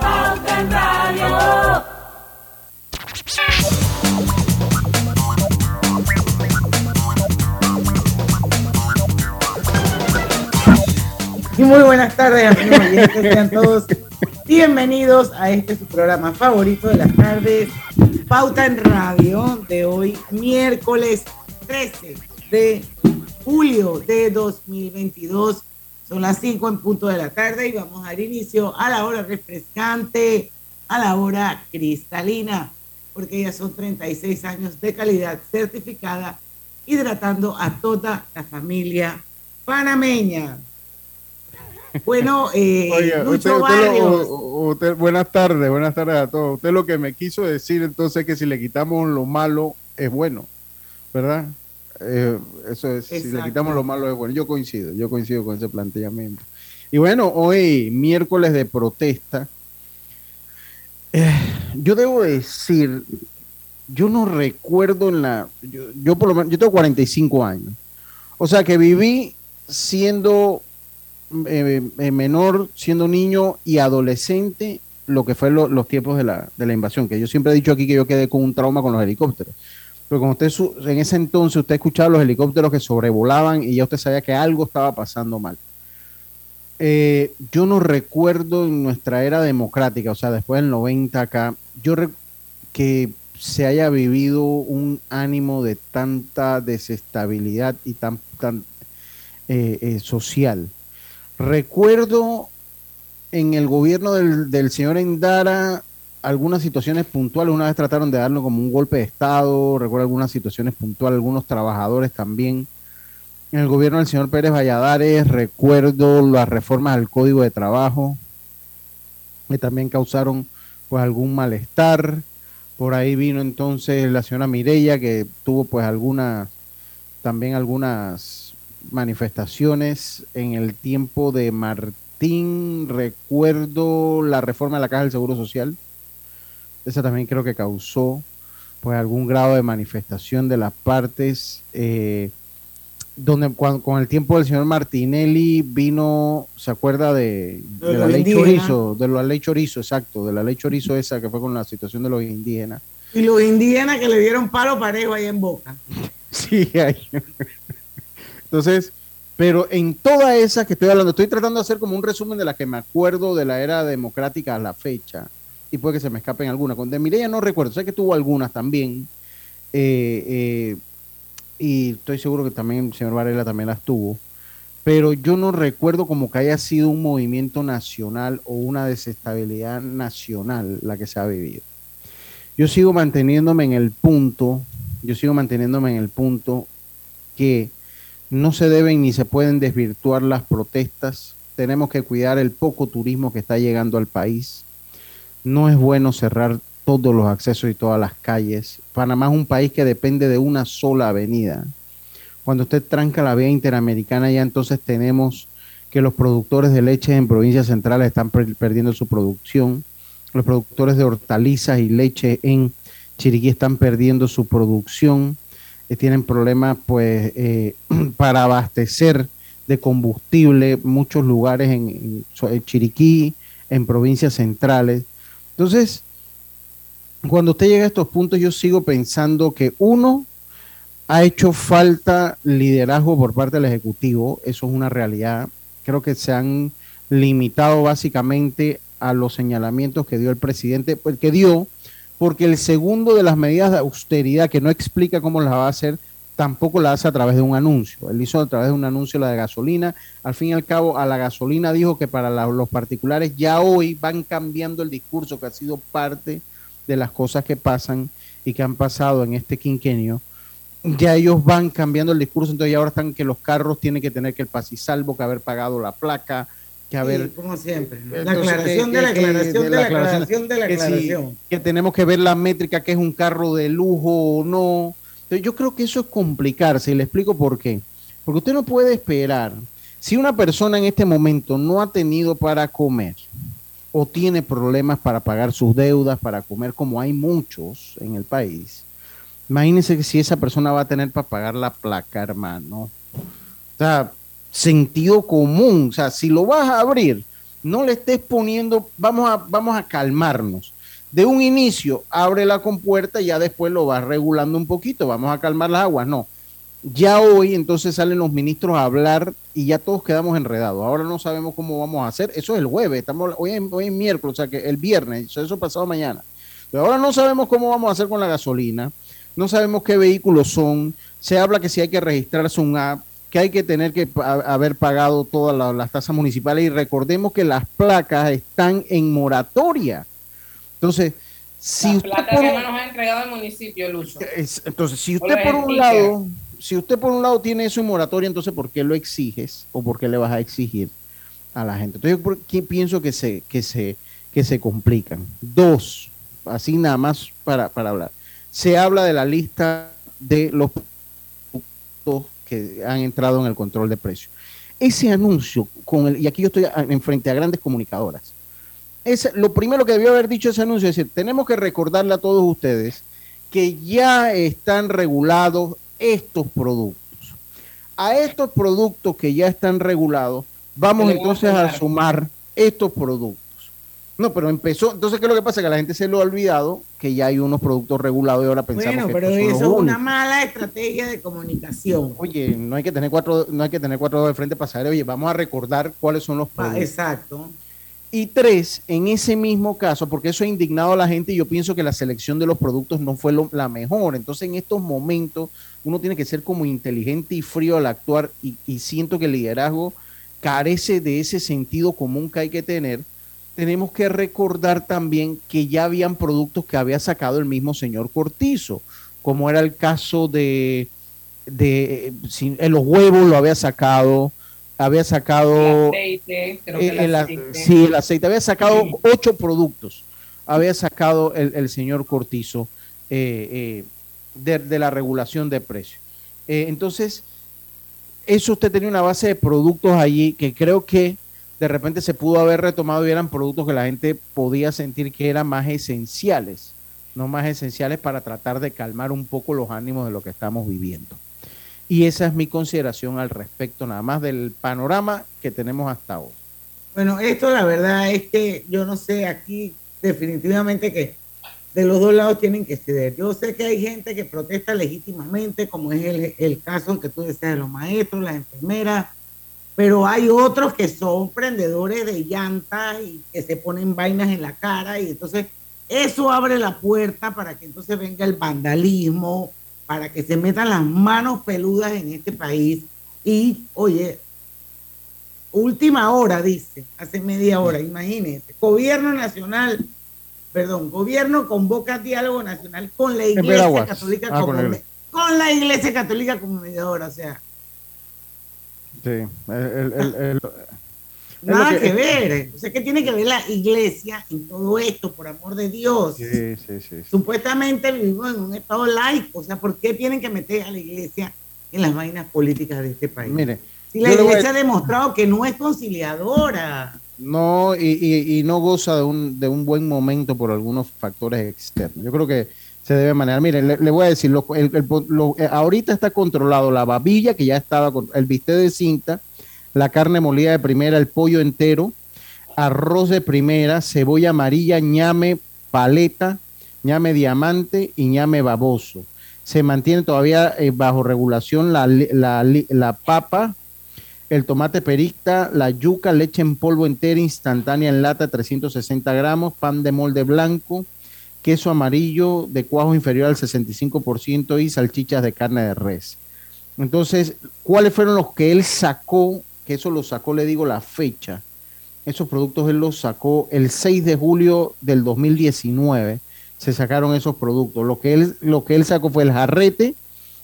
Pauta en Radio. Y muy buenas tardes, amigos sean todos bienvenidos a este su programa favorito de las tardes, Pauta en Radio, de hoy, miércoles 13 de julio de 2022. Son las 5 en punto de la tarde y vamos a dar inicio a la hora refrescante, a la hora cristalina, porque ya son 36 años de calidad certificada, hidratando a toda la familia panameña. Bueno, eh, usted- usted lo- u- usted- buenas tardes, buenas tardes a todos. Usted lo que me quiso decir entonces es que si le quitamos lo malo es bueno, ¿verdad? Eh, eso es, si le quitamos lo malo es bueno. Yo coincido, yo coincido con ese planteamiento. Y bueno, hoy miércoles de protesta, eh, yo debo decir, yo no recuerdo en la, yo, yo por lo menos, yo tengo 45 años, o sea que viví siendo eh, menor, siendo niño y adolescente, lo que fue lo- los tiempos de la, de la invasión, que yo siempre he dicho aquí que yo quedé con un trauma con los helicópteros. Pero como usted en ese entonces usted escuchaba los helicópteros que sobrevolaban y ya usted sabía que algo estaba pasando mal. Eh, yo no recuerdo en nuestra era democrática, o sea, después del 90 acá, yo que se haya vivido un ánimo de tanta desestabilidad y tan, tan eh, eh, social. Recuerdo en el gobierno del, del señor Endara algunas situaciones puntuales. Una vez trataron de darlo como un golpe de Estado. Recuerdo algunas situaciones puntuales, algunos trabajadores también. En el gobierno del señor Pérez Valladares recuerdo las reformas al Código de Trabajo que también causaron pues algún malestar. Por ahí vino entonces la señora Mireya que tuvo pues algunas también algunas manifestaciones en el tiempo de Martín. Recuerdo la reforma de la Caja del Seguro Social. Esa también creo que causó pues algún grado de manifestación de las partes. eh, donde cuan- con el tiempo del señor Martinelli vino, ¿se acuerda de, De de la ley indígenas. Chorizo? De la ley Chorizo, exacto, de la ley Chorizo esa que fue con la situación de los indígenas. Y los indígenas que le dieron palo parejo ahí en Boca. Sí, hay. Entonces, pero en toda esa que estoy hablando, estoy tratando de hacer como un resumen de las que me acuerdo de la era democrática a la fecha, y puede que se me escapen algunas. Con de Mireya no recuerdo, sé que tuvo algunas también, eh, eh, y estoy seguro que también el señor Varela también las tuvo, pero yo no recuerdo como que haya sido un movimiento nacional o una desestabilidad nacional la que se ha vivido. Yo sigo manteniéndome en el punto, yo sigo manteniéndome en el punto que no se deben ni se pueden desvirtuar las protestas. Tenemos que cuidar el poco turismo que está llegando al país. No es bueno cerrar todos los accesos y todas las calles. Panamá es un país que depende de una sola avenida. Cuando usted tranca la vía interamericana, ya entonces tenemos que los productores de leche en provincias centrales están per- perdiendo su producción. Los productores de hortalizas y leche en Chiriquí están perdiendo su producción. eh, tienen problemas pues eh, para abastecer de combustible muchos lugares en Chiriquí, en provincias centrales. Entonces, cuando usted llega a estos puntos, yo sigo pensando que uno, ha hecho falta liderazgo por parte del Ejecutivo, eso es una realidad. Creo que se han limitado básicamente a los señalamientos que dio el presidente, pues, que dio, porque el segundo de las medidas de austeridad, que no explica cómo las va a hacer, tampoco la hace a través de un anuncio. Él hizo a través de un anuncio la de gasolina. Al fin y al cabo, a la gasolina dijo que para la- los particulares ya hoy van cambiando el discurso que ha sido parte de las cosas que pasan y que han pasado en este quinquenio. Ya ellos van cambiando el discurso, entonces ya ahora están que los carros tienen que tener que el pasisalvo, que haber pagado la placa, que a ver. como siempre. La aclaración de la aclaración de la aclaración de la aclaración. Que tenemos que ver la métrica que es un carro de lujo o no. Entonces, yo creo que eso es complicarse y le explico por qué. Porque usted no puede esperar. Si una persona en este momento no ha tenido para comer o tiene problemas para pagar sus deudas, para comer, como hay muchos en el país, imagínense que si esa persona va a tener para pagar la placa, hermano. O sea, sentido común. O sea, si lo vas a abrir, no le estés poniendo, vamos a, vamos a calmarnos. De un inicio, abre la compuerta y ya después lo vas regulando un poquito, vamos a calmar las aguas. No, ya hoy entonces salen los ministros a hablar y ya todos quedamos enredados. Ahora no sabemos cómo vamos a hacer. Eso es el jueves, estamos, hoy, es, hoy miércoles, o sea que el viernes, eso pasado mañana. Ahora no sabemos cómo vamos a hacer con la gasolina, no sabemos qué vehículos son. Se habla que si hay que registrarse un app, que hay que tener que haber pagado todas las tasas municipales y recordemos que las placas están en moratoria. Entonces, si usted por, que no nos ha entregado el municipio, Lucho. entonces, si usted por un lado, si usted por un lado tiene eso en moratoria, entonces ¿por qué lo exiges o por qué le vas a exigir a la gente? Entonces, yo ¿qué pienso que se que se que se complican. Dos, así nada más para, para hablar. Se habla de la lista de los productos que han entrado en el control de precios. Ese anuncio, con el, y aquí yo estoy enfrente a grandes comunicadoras, es lo primero que debió haber dicho ese anuncio es decir, tenemos que recordarle a todos ustedes que ya están regulados estos productos. A estos productos que ya están regulados, vamos entonces a sumar estos productos. No, pero empezó. Entonces, ¿qué es lo que pasa? Que la gente se lo ha olvidado que ya hay unos productos regulados y ahora pensamos bueno, pero eso es una mala estrategia de comunicación. Oye, no hay que tener cuatro, no hay que tener cuatro de frente para saber, oye, vamos a recordar cuáles son los ah, productos. exacto. Y tres, en ese mismo caso, porque eso ha indignado a la gente y yo pienso que la selección de los productos no fue la mejor. Entonces, en estos momentos, uno tiene que ser como inteligente y frío al actuar y, siento que el liderazgo carece de ese sentido común que hay que tener tenemos que recordar también que ya habían productos que había sacado el mismo señor Cortizo, como era el caso de, de los huevos lo había sacado, había sacado el aceite, creo que el, aceite. sí, el aceite, había sacado ocho productos, había sacado el, señor Cortizo eh, eh, de, la regulación de precios. Eh, entonces, eso usted tenía una base de productos allí que creo que de repente se pudo haber retomado y eran productos que la gente podía sentir que eran más esenciales, no más esenciales para tratar de calmar un poco los ánimos de lo que estamos viviendo. Y esa es mi consideración al respecto, nada más del panorama que tenemos hasta hoy. Bueno, esto la verdad es que yo no sé, aquí definitivamente que de los dos lados tienen que ceder. Yo sé que hay gente que protesta legítimamente, como es el, el caso que tú decías de los maestros, las enfermeras, pero hay otros que son prendedores de llantas y que se ponen vainas en la cara y entonces eso abre la puerta para que entonces venga el vandalismo, para que se metan las manos peludas en este país. Y, oye, última hora, dice, hace media hora, imagínense, gobierno nacional, perdón, gobierno convoca diálogo nacional con la Iglesia Católica ah, como, con la Iglesia. Católica como mediadora, o sea, Sí, el, Nada que, ver. O sea, ¿qué tiene que ver la iglesia en todo esto, por amor de Dios? Sí, sí, sí. Supuestamente vivimos en un estado laico. O sea, ¿por qué tienen que meter a la iglesia en las vainas políticas de este país? Mire, si la iglesia ha demostrado que no es conciliadora. No, y, y, no goza de un, de un buen momento por algunos factores externos. Yo creo que se debe manejar. Miren, le, voy a decir, lo, eh, ahorita está controlado la babilla, que ya estaba, con el bistec de cinta, la carne molida de primera, el pollo entero, arroz de primera, cebolla amarilla, ñame paleta, ñame diamante y ñame baboso. Se mantiene todavía eh, bajo regulación la, la, la, papa, el tomate pericta, la yuca, leche en polvo entera instantánea en lata 360 gramos, pan de molde blanco, queso amarillo de cuajo inferior al 65% y salchichas de carne de res. Entonces, ¿cuáles fueron los que él sacó? Que eso lo sacó, le digo la fecha. Esos productos él los sacó el 6 de julio del 2019. Se sacaron esos productos. Lo que él, lo que él sacó fue el jarrete,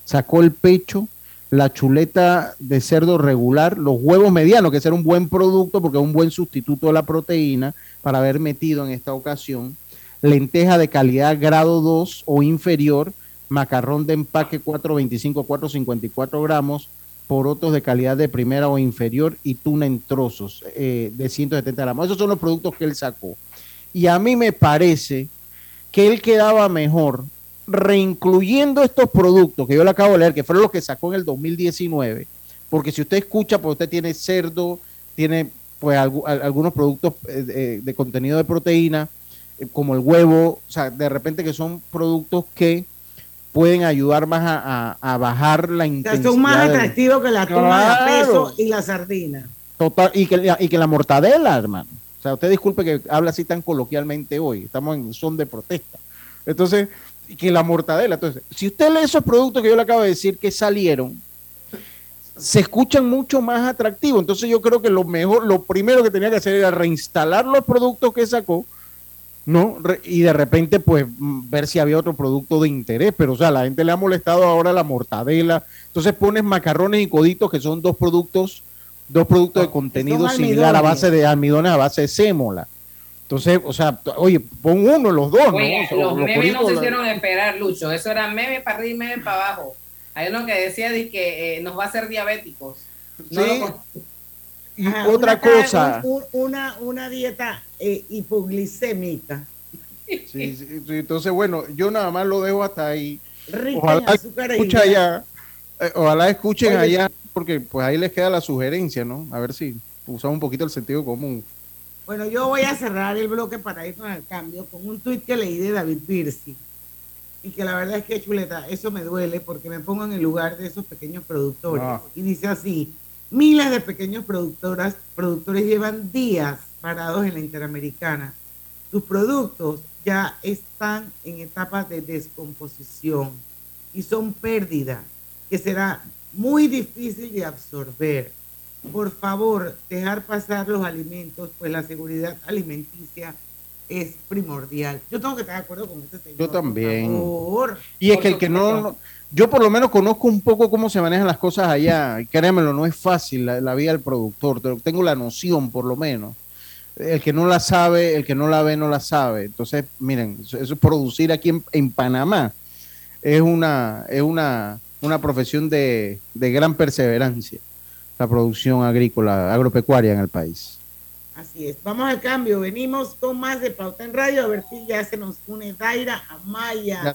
sacó el pecho, la chuleta de cerdo regular, los huevos medianos, que será un buen producto porque es un buen sustituto de la proteína para haber metido en esta ocasión, lenteja de calidad grado 2 o inferior, macarrón de empaque 425 454 gramos, porotos de calidad de primera o inferior y tuna en trozos eh, de 170 gramos. Esos son los productos que él sacó. Y a mí me parece que él quedaba mejor reincluyendo estos productos que yo le acabo de leer, que fueron los que sacó en el 2019, porque si usted escucha, pues usted tiene cerdo, tiene pues algunos productos eh, de, contenido de proteína, eh, como el huevo, o sea, de repente que son productos que pueden ayudar más a, bajar la intensidad. son más atractivos que la toma de peso y la sardina. Total, y que, y que la mortadela, hermano. O sea, usted disculpe que habla así tan coloquialmente hoy, estamos en son de protesta. Entonces, que la mortadela. Entonces, si usted lee esos productos que yo le acabo de decir que salieron, se escuchan mucho más atractivos. Entonces yo creo que lo mejor, lo primero que tenía que hacer era reinstalar los productos que sacó, ¿no? y de repente, pues, mm, ver si había otro producto de interés. Pero, o sea, la gente le ha molestado ahora la mortadela. Entonces pones macarrones y coditos, que son dos productos, dos productos de contenido similar a base de almidones, a base de sémola. Entonces, o sea, oye, pon uno, los dos, ¿no? los, memes no se hicieron esperar, Lucho. Eso era meme para arriba y meme para abajo. Hay uno que decía de que eh, nos va a hacer diabéticos. sí. Y otra cosa. una, una dieta eh, hipoglicémica. Sí, sí, entonces, bueno, yo nada más lo dejo hasta ahí. ojalá escuchen allá, eh, ojalá escuchen allá, porque pues ahí les queda la sugerencia, ¿no? A ver si usamos un poquito el sentido común. Bueno, yo voy a cerrar el bloque para irnos al cambio con un tuit que leí de David Piercy. Y que la verdad es que, chuleta, eso me duele porque me pongo en el lugar de esos pequeños productores. Ah. Y dice así, miles de pequeños productoras, productores llevan días parados en la Interamericana. Sus productos ya están en etapas de descomposición y son pérdidas que será muy difícil de absorber por favor, dejar pasar los alimentos, pues la seguridad alimenticia es primordial. Yo tengo que estar de acuerdo con este señor. Yo también. Y es que el que no, yo por lo menos conozco un poco cómo se manejan las cosas allá. Y créanmelo, no es fácil la, vida del productor. Tengo la noción, por lo menos. El que no la sabe, el que no la ve, no la sabe. Entonces, miren, eso, es producir aquí en, Panamá es una, es una, una profesión de gran perseverancia la producción agrícola, agropecuaria en el país. Así es. Vamos al cambio. Venimos con más de Pauta en Radio. A ver si ya se nos une Daira Amaya.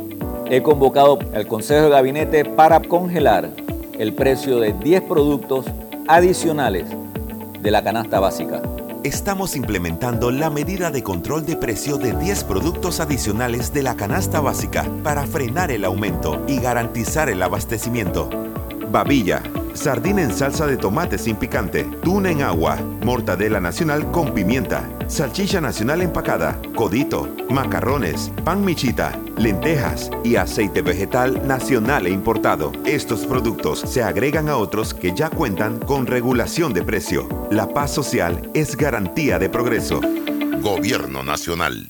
he convocado al Consejo de Gabinete para congelar el precio de 10 productos adicionales de la canasta básica. Estamos implementando la medida de control de precio de 10 productos adicionales de la canasta básica para frenar el aumento y garantizar el abastecimiento. Babilla, sardina en salsa de tomate sin picante, tuna en agua, mortadela nacional con pimienta, salchicha nacional empacada, codito, macarrones, pan michita, lentejas y aceite vegetal nacional e importado. Estos productos se agregan a otros que ya cuentan con regulación de precio. La paz social es garantía de progreso. Gobierno Nacional.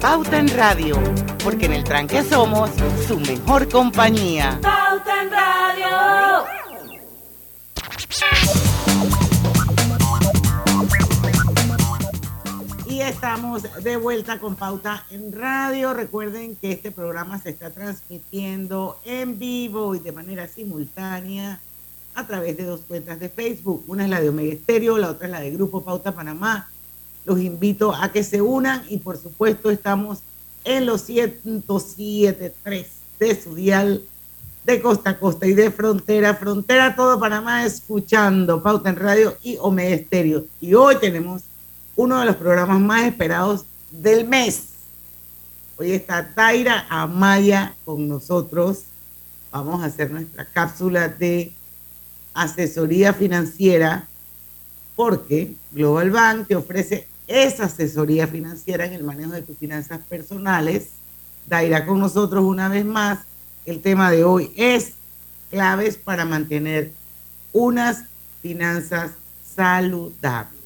Pauta en Radio, porque en el tranque somos su mejor compañía. Pauta en Radio. Y estamos de vuelta con Pauta en Radio. Recuerden que este programa se está transmitiendo en vivo y de manera simultánea a través de dos cuentas de Facebook. Una es la de Omega Estéreo, la otra es la de Grupo Pauta Panamá los invito a que se unan y por supuesto estamos en los 107.3 de su dial de costa a costa y de frontera a frontera, todo Panamá escuchando Pauta en Radio y Omega Estéreo. Y hoy tenemos uno de los programas más esperados del mes. Hoy está Taira Amaya con nosotros. Vamos a hacer nuestra cápsula de asesoría financiera porque Global Bank te ofrece esa asesoría financiera en el manejo de tus finanzas personales. Daira con nosotros una vez más. El tema de hoy es claves para mantener unas finanzas saludables.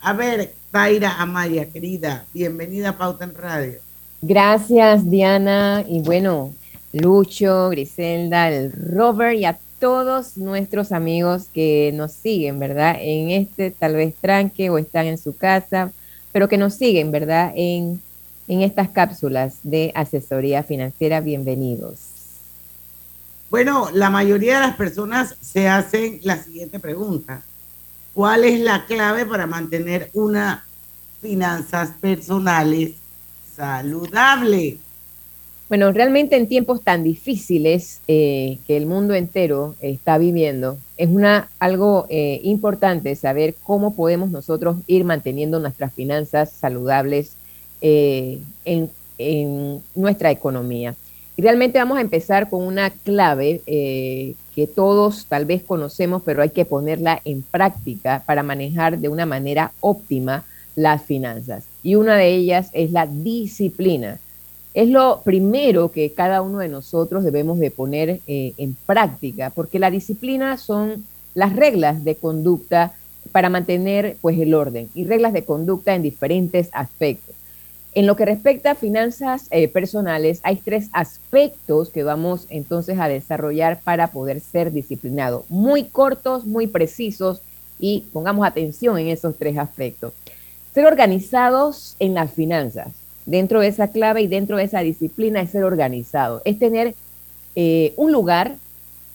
A ver, Daira Amaya, querida, bienvenida a Pauta en Radio. Gracias, Diana. Y bueno, Lucho, Griselda, el Robert y a todos nuestros amigos que nos siguen, ¿verdad? En este tal vez tranque o están en su casa, pero que nos siguen, ¿verdad? En, en estas cápsulas de asesoría financiera. Bienvenidos. Bueno, la mayoría de las personas se hacen la siguiente pregunta. ¿Cuál es la clave para mantener unas finanzas personales saludables? Bueno, realmente en tiempos tan difíciles eh, que el mundo entero está viviendo, es una, algo eh, importante saber cómo podemos nosotros ir manteniendo nuestras finanzas saludables eh, en, en, nuestra economía. Y realmente vamos a empezar con una clave que todos tal vez conocemos, pero hay que ponerla en práctica para manejar de una manera óptima las finanzas. Y una de ellas es la disciplina es lo primero que cada uno de nosotros debemos de poner eh, en práctica, porque la disciplina son las reglas de conducta para mantener pues el orden y reglas de conducta en diferentes aspectos. En lo que respecta a finanzas eh, personales, hay tres aspectos que vamos entonces a desarrollar para poder ser disciplinados, muy cortos, muy precisos y pongamos atención en esos tres aspectos. Ser organizados en las finanzas dentro de esa clave y dentro de esa disciplina es ser organizado, es tener eh, un lugar,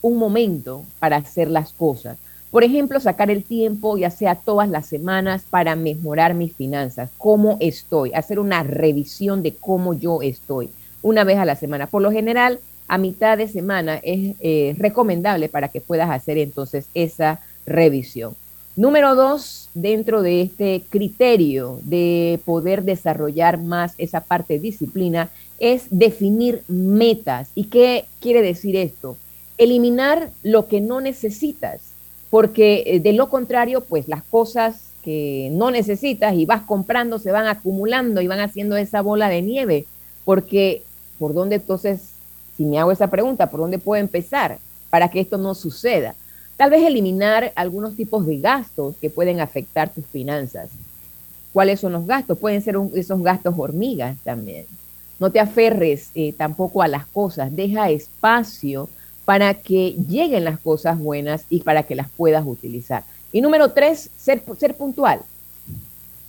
un momento para hacer las cosas. Por ejemplo, sacar el tiempo, ya sea todas las semanas, para mejorar mis finanzas, cómo estoy, hacer una revisión de cómo yo estoy, una vez a la semana. Por lo general, a mitad de semana es eh, recomendable para que puedas hacer entonces esa revisión. Número dos, dentro de este criterio de poder desarrollar más esa parte de disciplina, es definir metas. ¿Y qué quiere decir esto? Eliminar lo que no necesitas, porque eh, de lo contrario, pues las cosas que no necesitas y vas comprando se van acumulando y van haciendo esa bola de nieve, porque ¿por dónde entonces, si me hago esa pregunta, por dónde puedo empezar para que esto no suceda? Tal vez eliminar algunos tipos de gastos que pueden afectar tus finanzas. ¿Cuáles son los gastos? Pueden ser esos gastos hormigas también. No te aferres eh, tampoco a las cosas, deja espacio para que lleguen las cosas buenas y para que las puedas utilizar. Y número tres, ser, ser puntual.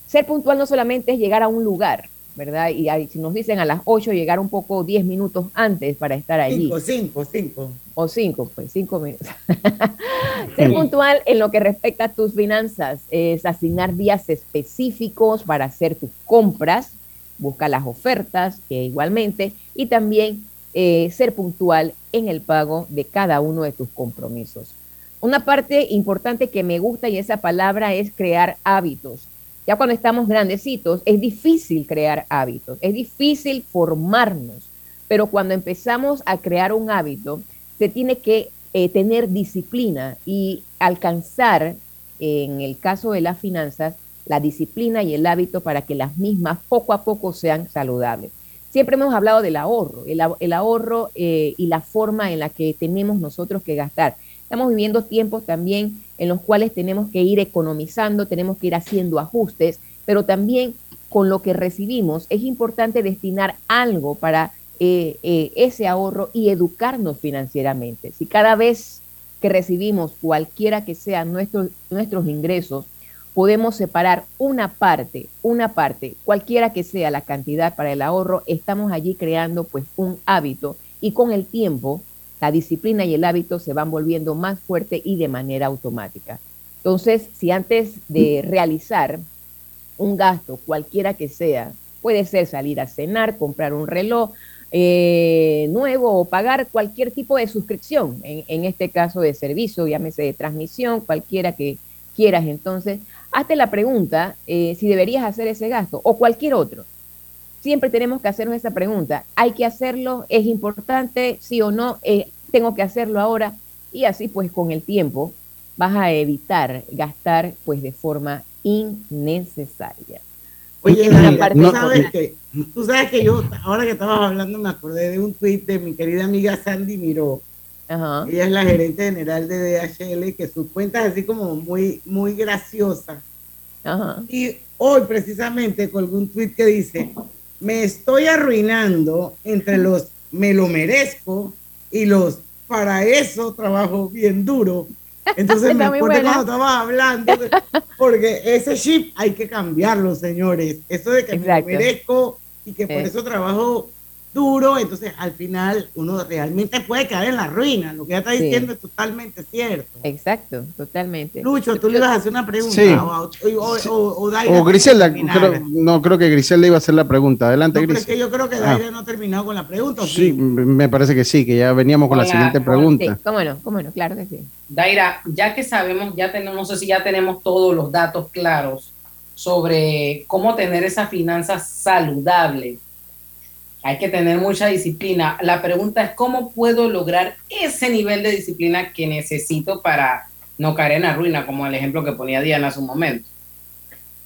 Ser puntual no solamente es llegar a un lugar, ¿verdad? Y si nos dicen a las 8, llegar un poco 10 minutos antes para estar allí. Cinco, cinco, cinco. O cinco, pues cinco minutos. Ser puntual en lo que respecta a tus finanzas es asignar días específicos para hacer tus compras, buscar las ofertas que igualmente y también eh, ser puntual en el pago de cada uno de tus compromisos. Una parte importante que me gusta y esa palabra es crear hábitos. Ya cuando estamos grandecitos es difícil crear hábitos, es difícil formarnos, pero cuando empezamos a crear un hábito, se tiene que eh, tener disciplina y alcanzar, en el caso de las finanzas, la disciplina y el hábito para que las mismas poco a poco sean saludables. Siempre hemos hablado del ahorro, el, ahorro eh, y la forma en la que tenemos nosotros que gastar. Estamos viviendo tiempos también en los cuales tenemos que ir economizando, tenemos que ir haciendo ajustes, pero también con lo que recibimos es importante destinar algo para eh, eh, ese ahorro y educarnos financieramente. Si cada vez que recibimos cualquiera que sean nuestros, nuestros ingresos, podemos separar una parte, una parte, cualquiera que sea la cantidad para el ahorro, estamos allí creando pues un hábito y con el tiempo la disciplina y el hábito se van volviendo más fuerte y de manera automática. Entonces, si antes de realizar un gasto, cualquiera que sea, puede ser salir a cenar, comprar un reloj eh, nuevo o pagar cualquier tipo de suscripción, en, en este caso de servicio, llámese de transmisión, cualquiera que quieras, entonces hazte la pregunta eh, si deberías hacer ese gasto o cualquier otro. Siempre tenemos que hacernos esa pregunta. ¿Hay que hacerlo? ¿Es importante? ¿Sí o no? Eh, ¿Tengo que hacerlo ahora? Y así pues con el tiempo vas a evitar gastar pues de forma innecesaria. Oye, ¿tú, sabes que, tú sabes que yo, ahora que estabas hablando, me acordé de un tweet de mi querida amiga Sandy Miró, ella es la gerente general de DHL, que su cuenta es así como muy, muy graciosa. Y hoy precisamente colgó un tweet que dice, me estoy arruinando entre los me lo merezco y los para eso trabajo bien duro. Entonces me acuerdo cuando estaba hablando, porque ese chip hay que cambiarlo, señores. Eso de que me lo merezco y que por eso trabajo duro, entonces al final uno realmente puede caer en la ruina. Lo que ella está diciendo es totalmente cierto. Exacto, totalmente. Lucho, tú le ibas a hacer una pregunta. Sí. O, o, Griselda, no creo que Griselda iba a hacer la pregunta. Adelante, Griselda. yo creo que ah. Daira no ha terminado con la pregunta. Sí, me parece que sí, que ya veníamos con la siguiente pregunta. Sí, cómo no, cómo no, claro que sí. Daira, ya que sabemos, ya tenemos, no sé si ya tenemos todos los datos claros sobre cómo tener esa finanza saludable hay que tener mucha disciplina. La pregunta es cómo puedo lograr ese nivel de disciplina que necesito para no caer en la ruina, como el ejemplo que ponía Diana hace un momento.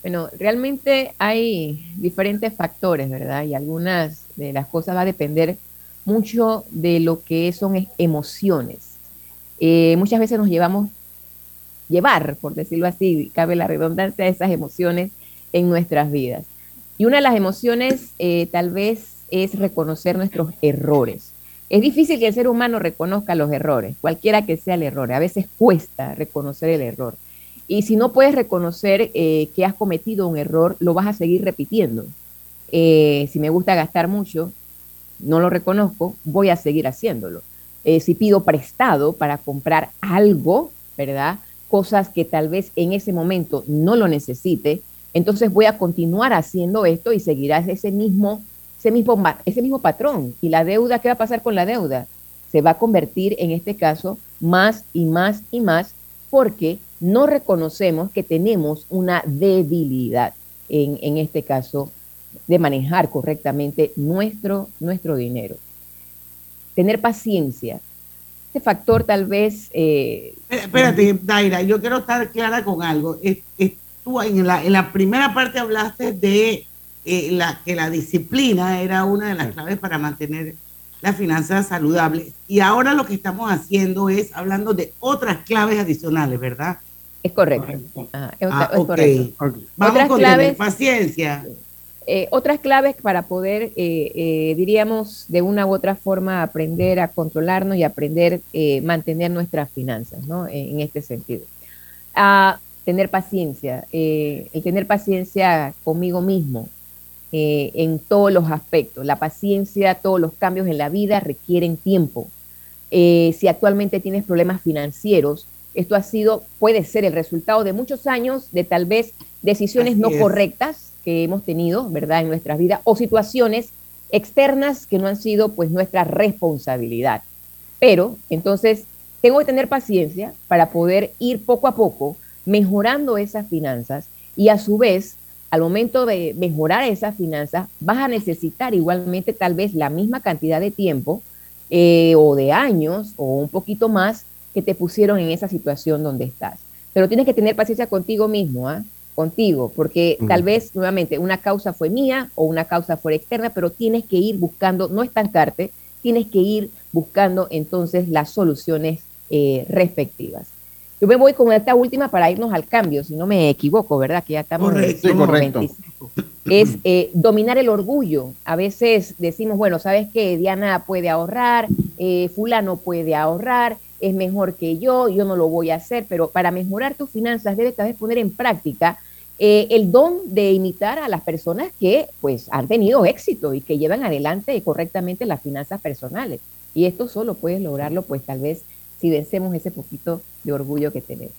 Bueno, realmente hay diferentes factores, ¿verdad? Y algunas de las cosas va a depender mucho de lo que son emociones. Eh, muchas veces nos llevamos, llevar, por decirlo así, cabe la redundancia, esas emociones en nuestras vidas. Y una de las emociones eh, tal vez es reconocer nuestros errores. Es difícil que el ser humano reconozca los errores, cualquiera que sea el error. A veces cuesta reconocer el error. Y si no puedes reconocer eh, que has cometido un error, lo vas a seguir repitiendo. Eh, si me gusta gastar mucho, no lo reconozco, voy a seguir haciéndolo. Eh, si pido prestado para comprar algo, ¿verdad? Cosas que tal vez en ese momento no lo necesite, entonces voy a continuar haciendo esto y seguirás ese mismo ese mismo, ese mismo patrón. ¿Y la deuda qué va a pasar con la deuda? Se va a convertir en este caso más y más y más porque no reconocemos que tenemos una debilidad en, en este caso de manejar correctamente nuestro, nuestro dinero. Tener paciencia. Este factor tal vez... Eh, Espérate, Daira, yo quiero estar clara con algo. tú en la, en la primera parte hablaste de eh, la, que la disciplina era una de las claves para mantener las finanzas saludables. Y ahora lo que estamos haciendo es hablando de otras claves adicionales, ¿verdad? Es correcto. Ah, Vamos con claves, paciencia. Eh, otras claves para poder, eh, eh, diríamos, de una u otra forma aprender a controlarnos y aprender a mantener nuestras finanzas, ¿no? En, este sentido. A tener paciencia, el tener paciencia conmigo mismo en todos los aspectos. La paciencia, todos los cambios en la vida requieren tiempo. si actualmente tienes problemas financieros, esto ha sido, puede ser el resultado de muchos años de tal vez decisiones no correctas que hemos tenido, ¿verdad?, en nuestras vidas o situaciones externas que no han sido pues nuestra responsabilidad. Pero entonces tengo que tener paciencia para poder ir poco a poco mejorando esas finanzas y a su vez, al momento de mejorar esas finanzas, vas a necesitar igualmente tal vez la misma cantidad de tiempo eh, o de años o un poquito más que te pusieron en esa situación donde estás. Pero tienes que tener paciencia contigo mismo, ¿ah? contigo, porque tal vez nuevamente una causa fue mía o una causa fue externa, pero tienes que ir buscando, no estancarte, tienes que ir buscando entonces las soluciones eh, respectivas. Yo me voy con esta última para irnos al cambio, si no me equivoco, ¿verdad? Que ya estamos correcto, en correcto. Es eh, dominar el orgullo. A veces decimos, bueno, ¿sabes qué? Diana puede ahorrar, eh, fulano puede ahorrar, es mejor que yo, yo no lo voy a hacer, pero para mejorar tus finanzas debes tal vez poner en práctica eh, el don de imitar a las personas que pues han tenido éxito y que llevan adelante correctamente las finanzas personales. Y esto solo puedes lograrlo pues tal vez si vencemos ese poquito de orgullo que tenemos.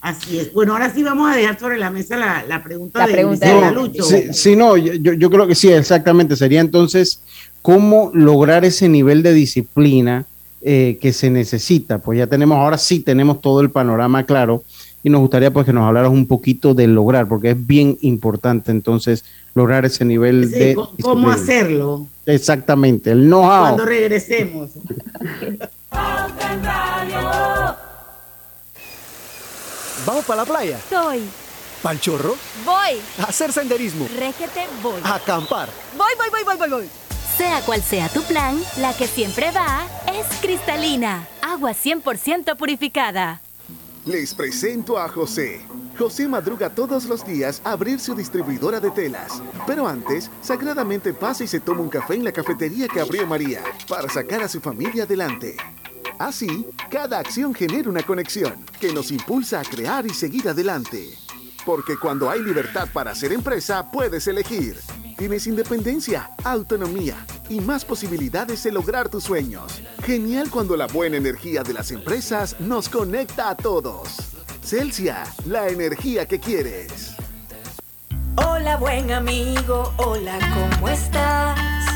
Así es. Bueno, ahora sí vamos a dejar sobre la mesa la, pregunta, de, pregunta de, Lucho. Sí, no, yo, yo creo que sí, exactamente. Sería entonces, ¿cómo lograr ese nivel de disciplina? Eh, que se necesita. Pues ya tenemos, ahora sí tenemos todo el panorama claro y nos gustaría pues que nos hablaras un poquito de lograr, porque es bien importante entonces lograr ese nivel de... ¿Cómo hacerlo? Exactamente, el know-how. Cuando regresemos. ¿Vamos para la playa? Estoy. ¿Pal chorro? Voy. A hacer senderismo. Régete, voy. A acampar. Voy, voy, voy, voy, voy, voy. Sea cual sea tu plan, la que siempre va es cristalina, agua 100% purificada. Les presento a José. José madruga todos los días a abrir su distribuidora de telas. Pero antes, sagradamente pasa y se toma un café en la cafetería que abrió María para sacar a su familia adelante. Así, cada acción genera una conexión que nos impulsa a crear y seguir adelante. Porque cuando hay libertad para hacer empresa, puedes elegir Tienes independencia, autonomía y más posibilidades de lograr tus sueños. Genial cuando la buena energía de las empresas nos conecta a todos. Celsia, la energía que quieres. Hola buen amigo, hola, ¿cómo estás?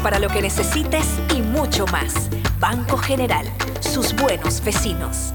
para lo que necesites y mucho más. Banco General sus buenos vecinos.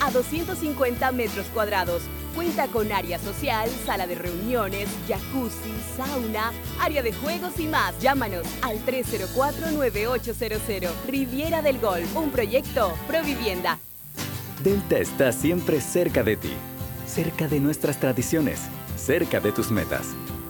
a 250 metros cuadrados. Cuenta con área social, sala de reuniones, jacuzzi, sauna, área de juegos y más. Llámanos al 304-9800. Riviera del Golf, un proyecto Provivienda. Delta está siempre cerca de ti, cerca de nuestras tradiciones, cerca de tus metas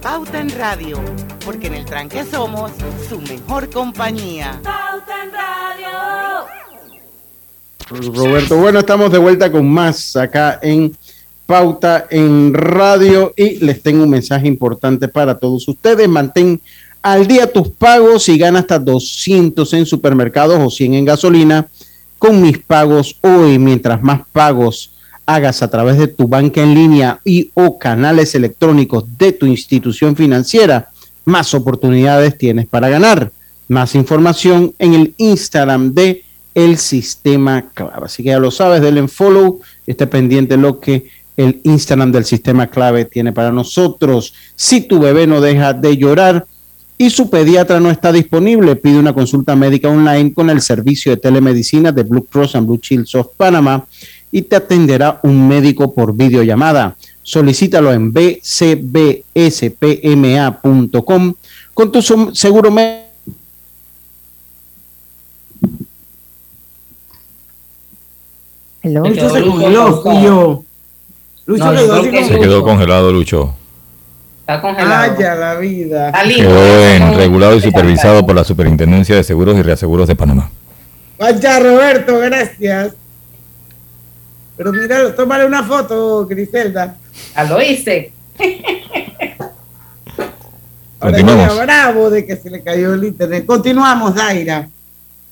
Pauta en Radio, porque en el tranque somos su mejor compañía. Pauta en Radio. Roberto, bueno, estamos de vuelta con más acá en Pauta en Radio y les tengo un mensaje importante para todos ustedes. Mantén al día tus pagos y gana hasta 200 en supermercados o 100 en gasolina con mis pagos hoy. Mientras más pagos hagas a través de tu banca en línea y o canales electrónicos de tu institución financiera, más oportunidades tienes para ganar. Más información en el Instagram de el sistema clave. Así que ya lo sabes, denle en follow, esté pendiente lo que el Instagram del sistema clave tiene para nosotros. Si tu bebé no deja de llorar y su pediatra no está disponible, pide una consulta médica online con el servicio de telemedicina de Blue Cross and Blue Shields of Panama y te atenderá un médico por videollamada. Solicítalo en bcbspma.com con tu seguro médico. Hello. Lucho se congeló, fui yo. Lucho No, quedó Se quedó congelado, Lucho. Está congelado. Vaya la vida. Quedó en regulado y supervisado por la Superintendencia de Seguros y Reaseguros de Panamá. Vaya Roberto, gracias. Pero mira, tómale una foto, Griselda. Ah, lo hice. Ahora bravo de que se le cayó el internet. Continuamos, Daira.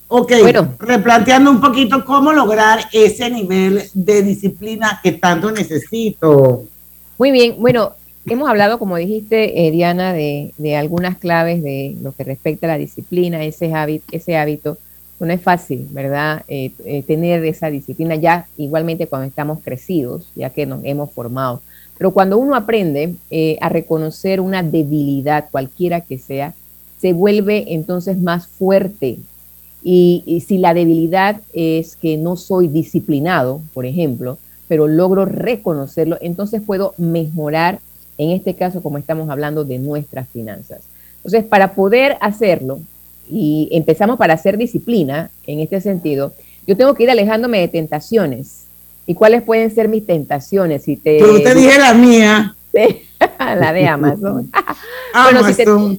Ok, replanteando un poquito cómo lograr ese nivel de disciplina que tanto necesito. Muy bien, bueno, hemos hablado, como dijiste, eh, Diana, de, de algunas claves de lo que respecta a la disciplina, ese hábito, ese hábito. No es fácil, ¿verdad? Eh, eh, tener esa disciplina ya igualmente cuando estamos crecidos, ya que nos hemos formado. Pero cuando uno aprende eh, a reconocer una debilidad, cualquiera que sea, se vuelve entonces más fuerte. Y, y si la debilidad es que no soy disciplinado, por ejemplo, pero logro reconocerlo, entonces puedo mejorar, en este caso, como estamos hablando de nuestras finanzas. Entonces, para poder hacerlo, y empezamos para hacer disciplina en este sentido, yo tengo que ir alejándome de tentaciones. ¿Y cuáles pueden ser mis tentaciones? Si te, Pero usted dije la mía. la de Amazon. Bueno, si te, Amazon.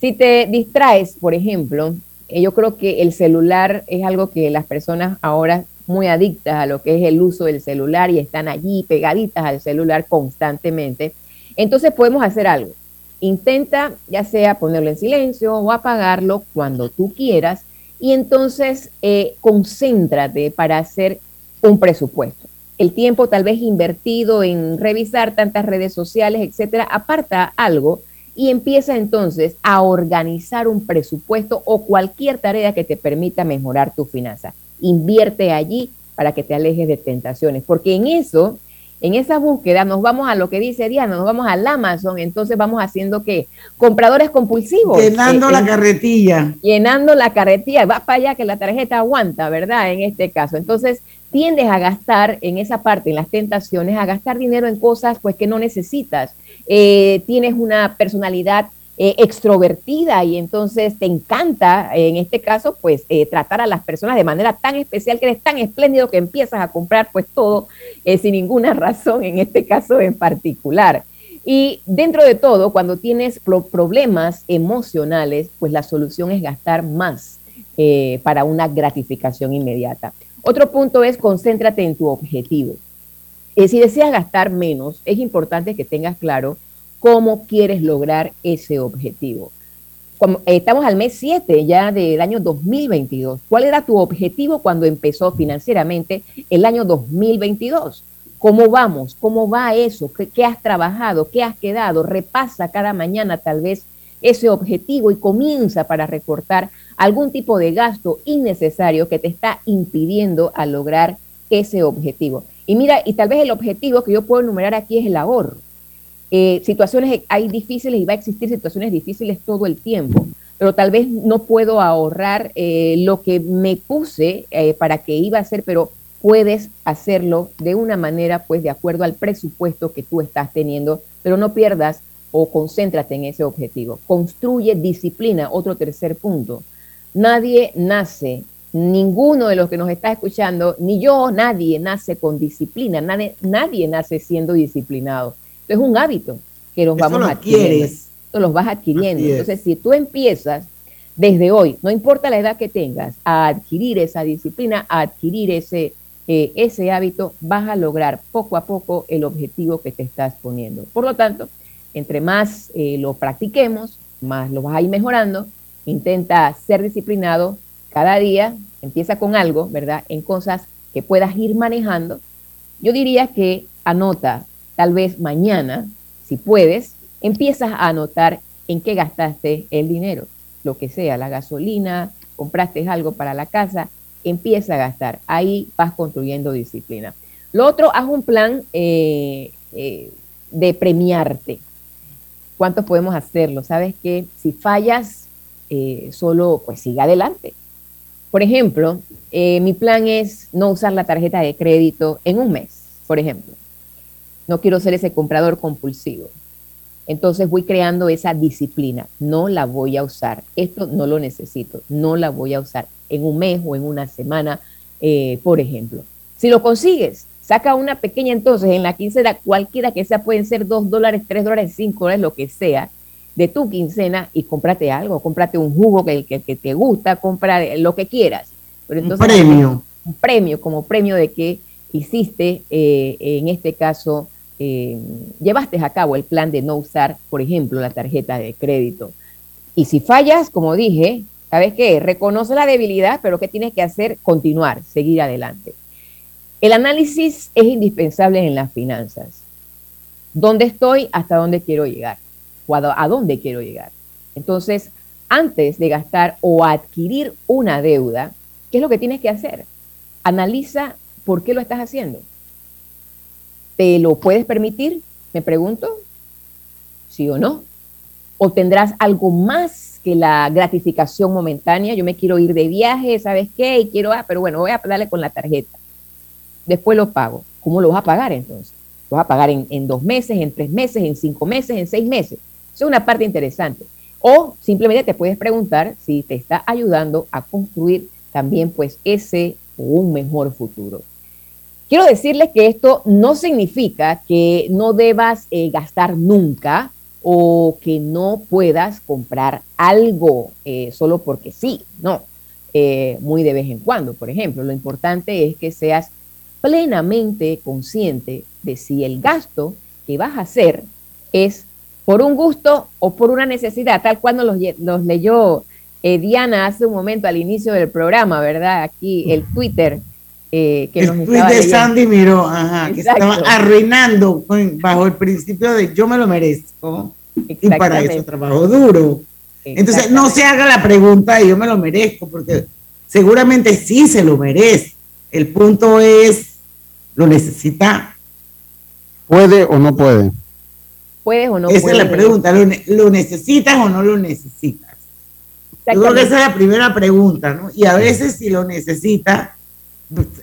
si te distraes, por ejemplo, eh, yo creo que el celular es algo que las personas ahora muy adictas a lo que es el uso del celular y están allí pegaditas al celular constantemente. Entonces podemos hacer algo. Intenta ya sea ponerlo en silencio o apagarlo cuando tú quieras y entonces eh, concéntrate para hacer un presupuesto. El tiempo tal vez invertido en revisar tantas redes sociales, etcétera, aparta algo y empieza entonces a organizar un presupuesto o cualquier tarea que te permita mejorar tu finanza. Invierte allí para que te alejes de tentaciones, porque en eso, en esa búsqueda, nos vamos a lo que dice Diana, nos vamos al Amazon, entonces vamos haciendo que compradores compulsivos. Llenando Eh, la eh, carretilla. llenando la carretilla, va para allá que la tarjeta aguanta, ¿verdad? En este caso. Entonces, tiendes a gastar en esa parte, en las tentaciones, a gastar dinero en cosas pues que no necesitas. Eh, tienes una personalidad eh, extrovertida y entonces te encanta, en este caso, pues eh, tratar a las personas de manera tan especial que eres tan espléndido que empiezas a comprar pues todo eh, sin ninguna razón, en este caso en particular. Y dentro de todo, cuando tienes problemas emocionales, pues la solución es gastar más para una gratificación inmediata. Otro punto es concéntrate en tu objetivo. si deseas gastar menos, es importante que tengas claro cómo quieres lograr ese objetivo. estamos al mes 7 ya del año 2022. ¿Cuál era tu objetivo cuando empezó financieramente el año 2022? ¿Cómo vamos? ¿Cómo va eso? ¿Qué, has trabajado? ¿Qué has quedado? Repasa cada mañana tal vez ese objetivo y comienza para recortar algún tipo de gasto innecesario que te está impidiendo a lograr ese objetivo. Y mira, y tal vez el objetivo que yo puedo enumerar aquí es el ahorro. Eh, situaciones hay difíciles y va a existir situaciones difíciles todo el tiempo, pero tal vez no puedo ahorrar eh, lo que me puse eh, para que iba a hacer, pero puedes hacerlo de una manera, pues, de acuerdo al presupuesto que tú estás teniendo, pero no pierdas o concéntrate en ese objetivo. Construye disciplina, otro tercer punto. Nadie nace, ninguno de los que nos está escuchando, ni yo, nadie nace con disciplina, nadie, nadie nace siendo disciplinado es un hábito que los vamos adquiriendo. los vas adquiriendo. Entonces, si tú empiezas desde hoy, no importa la edad que tengas, a adquirir esa disciplina, a adquirir ese, eh, ese hábito, vas a lograr poco a poco el objetivo que te estás poniendo. Por lo tanto, entre más eh, lo practiquemos, más lo vas a ir mejorando. Intenta ser disciplinado cada día, empieza con algo, ¿verdad? En cosas que puedas ir manejando. Yo diría que anota tal vez mañana, si puedes, empiezas a anotar en qué gastaste el dinero, lo que sea, la gasolina, compraste algo para la casa, empieza a gastar. Ahí vas construyendo disciplina. Lo otro, haz un plan eh, eh, de premiarte. ¿Cuántos podemos hacerlo? Sabes que si fallas, eh, solo pues sigue adelante. Por ejemplo, mi plan es no usar la tarjeta de crédito en un mes, por ejemplo. No quiero ser ese comprador compulsivo. Entonces voy creando esa disciplina. No la voy a usar. Esto no lo necesito. No la voy a usar en un mes o en una semana, eh, por ejemplo. Si lo consigues, saca una pequeña entonces en la quincena, cualquiera que sea, pueden ser dos dólares, tres dólares, cinco dólares, lo que sea, de tu quincena y cómprate algo. Cómprate un jugo que, que, que te gusta, compra lo que quieras. Pero entonces, un premio. Un premio, como premio de que hiciste, eh, en este caso, eh, llevaste a cabo el plan de no usar, por ejemplo, la tarjeta de crédito. Y si fallas, como dije, ¿sabes qué? Reconoce la debilidad, pero ¿qué tienes que hacer? Continuar, seguir adelante. El análisis es indispensable en las finanzas. ¿Dónde estoy? ¿Hasta dónde quiero llegar? ¿O a dónde quiero llegar? Entonces, antes de gastar o adquirir una deuda, ¿qué es lo que tienes que hacer? Analiza por qué lo estás haciendo. ¿Te lo puedes permitir? Me pregunto. ¿Sí o no? ¿O tendrás algo más que la gratificación momentánea? Yo me quiero ir de viaje, ¿sabes qué? Y quiero, ah, pero bueno, voy a darle con la tarjeta. Después lo pago. ¿Cómo lo vas a pagar entonces? ¿Lo vas a pagar en, dos meses, en tres meses, en cinco meses, en seis meses? Eso es una parte interesante. O simplemente te puedes preguntar si te está ayudando a construir también pues ese o un mejor futuro. Quiero decirles que esto no significa que no debas eh, gastar nunca o que no puedas comprar algo eh, solo porque sí, no, eh, muy de vez en cuando, por ejemplo. Lo importante es que seas plenamente consciente de si el gasto que vas a hacer es por un gusto o por una necesidad, tal cual nos los leyó Diana hace un momento al inicio del programa, ¿verdad? Aquí el Twitter eh, que el tweet de Sandy Miró, ajá, que estaba arruinando bajo el principio de yo me lo merezco y para eso trabajo duro. Entonces no se haga la pregunta de yo me lo merezco, porque seguramente sí se lo merece. El punto es, ¿lo necesita? ¿Puede o no puede? ¿Puedes o no Esa es la pregunta, ¿lo, necesitas o no lo necesitas? Yo creo que esa es la primera pregunta, ¿no? Y a veces si lo necesita,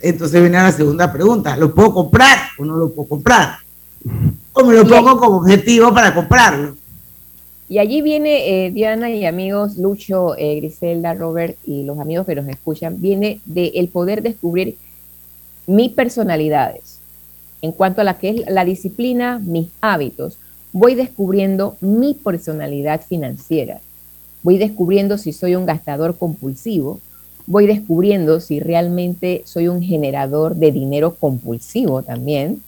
entonces viene la segunda pregunta, ¿lo puedo comprar o no lo puedo comprar? ¿O me lo pongo como objetivo para comprarlo? Y allí viene, eh, Diana y amigos, Lucho, eh, Griselda, Robert y los amigos que nos escuchan, viene de el poder descubrir mis personalidades. En cuanto a la que es la disciplina, mis hábitos, voy descubriendo mi personalidad financiera. Voy descubriendo si soy un gastador compulsivo, voy descubriendo si realmente soy un generador de dinero compulsivo también.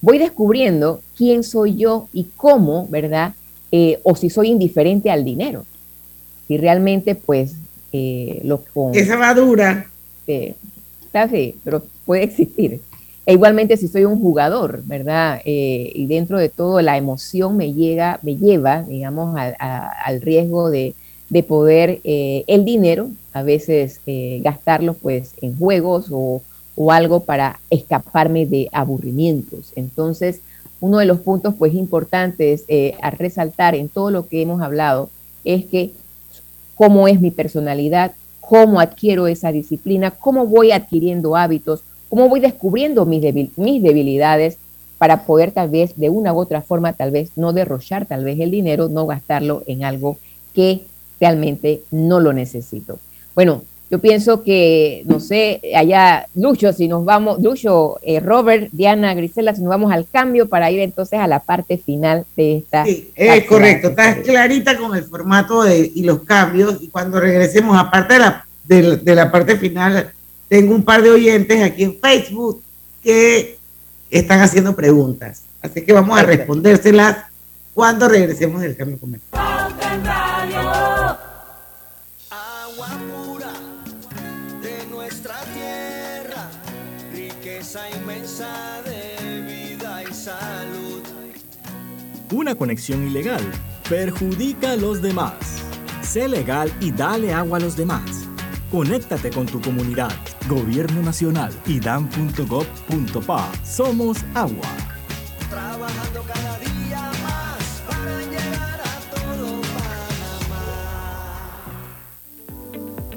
Voy descubriendo quién soy yo y cómo, ¿verdad? Eh, o si soy indiferente al dinero. Si realmente, pues, eh, lo con... Esa va dura. Eh, está así, pero puede existir. E igualmente si soy un jugador, ¿verdad? Eh, y dentro de todo la emoción me, llega, me lleva, digamos, al riesgo de, poder eh, el dinero, a veces eh, gastarlo pues en juegos o, o, algo para escaparme de aburrimientos. Entonces, uno de los puntos pues importantes a resaltar en todo lo que hemos hablado es que cómo es mi personalidad, cómo adquiero esa disciplina, cómo voy adquiriendo hábitos, cómo voy descubriendo mis, mis debilidades para poder tal vez de una u otra forma, tal vez no derrochar tal vez el dinero, no gastarlo en algo que realmente no lo necesito. Bueno, yo pienso que, no sé, allá, Lucho, si nos vamos, Lucho, eh, Robert, Diana, Grisela, si nos vamos al cambio para ir entonces a la parte final de esta. Sí, es correcto, estás clarita con el formato de, y los cambios, y cuando regresemos, aparte de la, de la parte final, tengo un par de oyentes aquí en Facebook que están haciendo preguntas. Así que vamos a respondérselas cuando regresemos del cambio comercial. Una conexión ilegal perjudica a los demás. Sé legal y dale agua a los demás. Conéctate con tu comunidad. Gobierno Nacional y dan.gov.pa. Somos agua. Trabajando cada día más para llegar a todo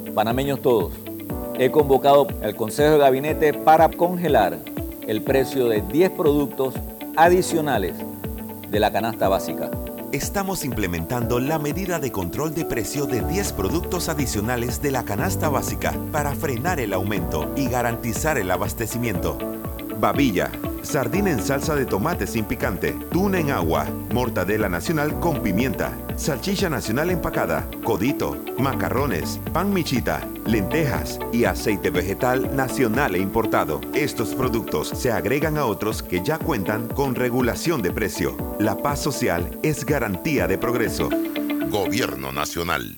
Panamá. Panameños todos, he convocado al Consejo de Gabinete para congelar el precio de 10 productos adicionales de la canasta básica estamos implementando la medida de control de precio de 10 productos adicionales de la canasta básica para frenar el aumento y garantizar el abastecimiento. Babilla, sardina en salsa de tomate sin picante, tuna en agua, mortadela nacional con pimienta, salchicha nacional empacada, codito, macarrones, pan michita, lentejas y aceite vegetal nacional e importado. Estos productos se agregan a otros que ya cuentan con regulación de precio. La paz social es garantía de progreso. Gobierno Nacional.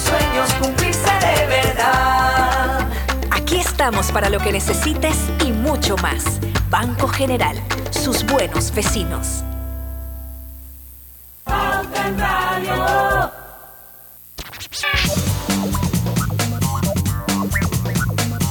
sueños cumplirse de verdad. Aquí estamos para lo que necesites y mucho más. Banco General, sus buenos vecinos.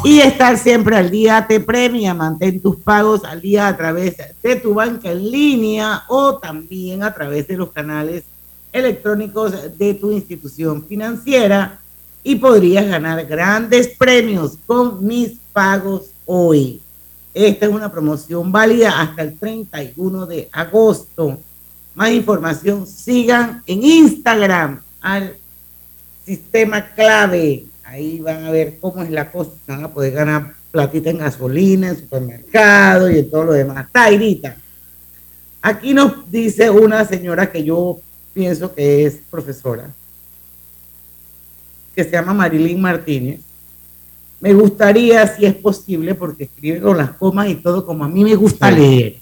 Y estar siempre al día te premia. Mantén tus pagos al día a través de tu banca en línea o también a través de los canales electrónicos de tu institución financiera y podrías ganar grandes premios con mis pagos hoy. Esta es una promoción válida hasta el 31 de agosto. Más información, sigan en Instagram al sistema clave. Ahí van a ver cómo es la cosa. Van a poder ganar platita en gasolina, en supermercado y en todo lo demás. Tairita. Aquí nos dice una señora que yo pienso que es profesora, que se llama Marilyn Martínez. Me gustaría, si es posible, porque escribe con las comas y todo como a mí me gusta leer.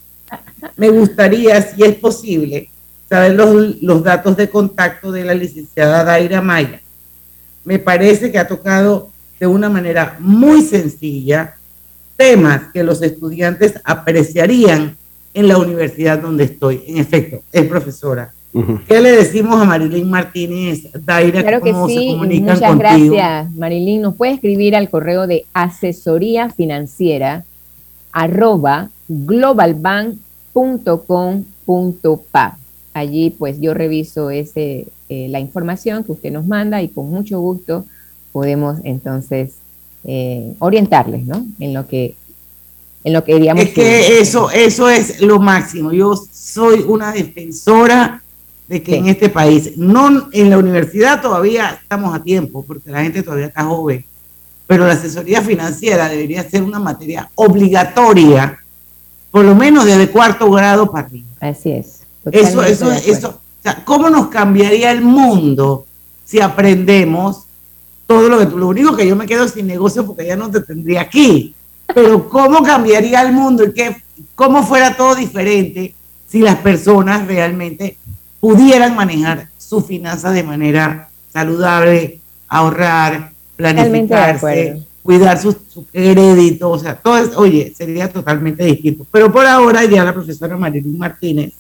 Me gustaría, si es posible, saber los, los datos de contacto de la licenciada Daira Maya. Me parece que ha tocado de una manera muy sencilla temas que los estudiantes apreciarían en la universidad donde estoy. En efecto, es profesora. ¿Qué le decimos a Marilyn Martínez, Daira? Claro que ¿Cómo se sí, comunican muchas contigo? gracias, Marilyn. Nos puede escribir al correo de asesoría financiera arroba globalbank.com.pa. Allí pues yo reviso ese, eh, la información que usted nos manda y con mucho gusto podemos entonces eh, orientarles, ¿no? En lo que, en lo que digamos. Es que eso, eso es lo máximo. Yo soy una defensora de que en este país, no en la universidad todavía estamos a tiempo, porque la gente todavía está joven, pero la asesoría financiera debería ser una materia obligatoria, por lo menos desde cuarto grado para arriba. Así es. Eso, eso, eso, o sea, ¿cómo nos cambiaría el mundo si aprendemos todo lo que tú, lo único que yo me quedo sin negocio porque ya no te tendría aquí, pero ¿cómo cambiaría el mundo y qué, cómo fuera todo diferente si las personas realmente pudieran manejar sus finanzas de manera saludable, ahorrar, planificarse, cuidar su, su crédito, o sea, todo es, oye, sería totalmente distinto. Pero por ahora ya la profesora Marilyn Martínez